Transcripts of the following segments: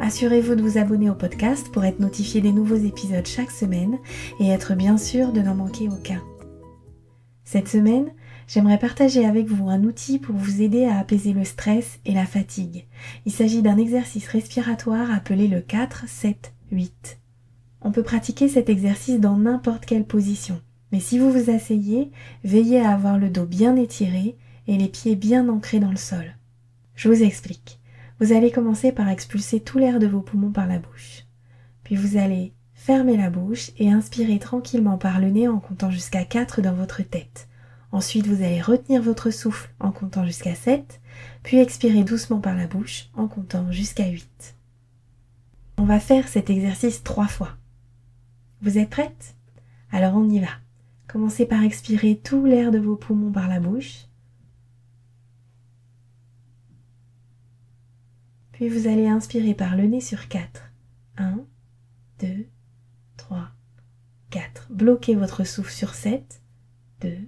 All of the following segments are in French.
Assurez-vous de vous abonner au podcast pour être notifié des nouveaux épisodes chaque semaine et être bien sûr de n'en manquer aucun. Cette semaine, j'aimerais partager avec vous un outil pour vous aider à apaiser le stress et la fatigue. Il s'agit d'un exercice respiratoire appelé le 4-7-8. On peut pratiquer cet exercice dans n'importe quelle position, mais si vous vous asseyez, veillez à avoir le dos bien étiré et les pieds bien ancrés dans le sol. Je vous explique. Vous allez commencer par expulser tout l'air de vos poumons par la bouche. Puis vous allez fermer la bouche et inspirer tranquillement par le nez en comptant jusqu'à 4 dans votre tête. Ensuite, vous allez retenir votre souffle en comptant jusqu'à 7, puis expirer doucement par la bouche en comptant jusqu'à 8. On va faire cet exercice trois fois. Vous êtes prête? Alors on y va. Commencez par expirer tout l'air de vos poumons par la bouche. Puis vous allez inspirer par le nez sur 4. 1, 2, 3, 4. Bloquez votre souffle sur 7. 2,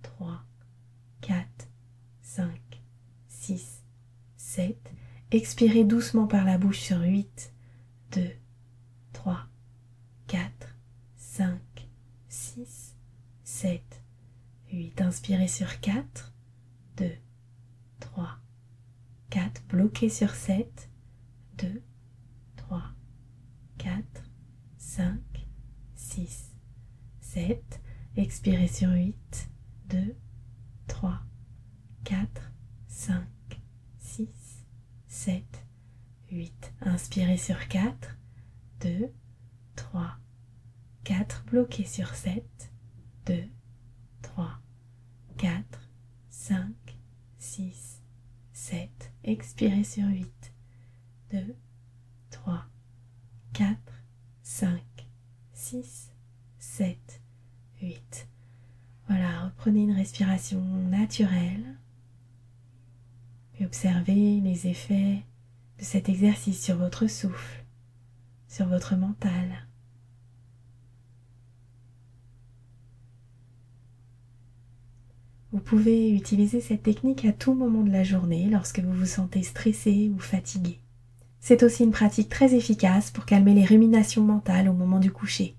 3, 4, 5, 6, 7. Expirez doucement par la bouche sur 8. 2, 3, 4, 5, 6, 7, 8. Inspirez sur 4. 2, 3, 4, bloqué sur 7, 2, 3, 4, 5, 6, 7, expirez sur 8, 2, 3, 4, 5, 6, 7, 8. Inspirez sur 4, 2, 3, 4, bloqué sur 7, 2, 3, 4, 5, 6, 7, expirez sur 8, 2, 3, 4, 5, 6, 7, 8. Voilà, reprenez une respiration naturelle et observez les effets de cet exercice sur votre souffle, sur votre mental. Vous pouvez utiliser cette technique à tout moment de la journée lorsque vous vous sentez stressé ou fatigué. C'est aussi une pratique très efficace pour calmer les ruminations mentales au moment du coucher.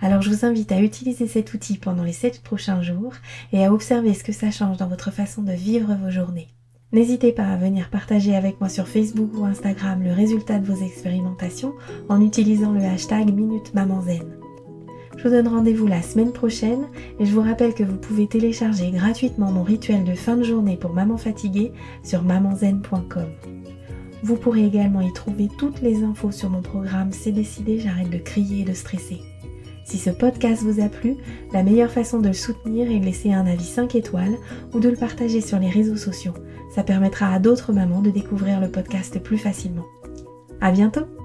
Alors je vous invite à utiliser cet outil pendant les 7 prochains jours et à observer ce que ça change dans votre façon de vivre vos journées. N'hésitez pas à venir partager avec moi sur Facebook ou Instagram le résultat de vos expérimentations en utilisant le hashtag Minute je vous donne rendez-vous la semaine prochaine et je vous rappelle que vous pouvez télécharger gratuitement mon rituel de fin de journée pour maman fatiguée sur mamanzen.com. Vous pourrez également y trouver toutes les infos sur mon programme C'est décidé, j'arrête de crier et de stresser. Si ce podcast vous a plu, la meilleure façon de le soutenir est de laisser un avis 5 étoiles ou de le partager sur les réseaux sociaux. Ça permettra à d'autres mamans de découvrir le podcast plus facilement. À bientôt!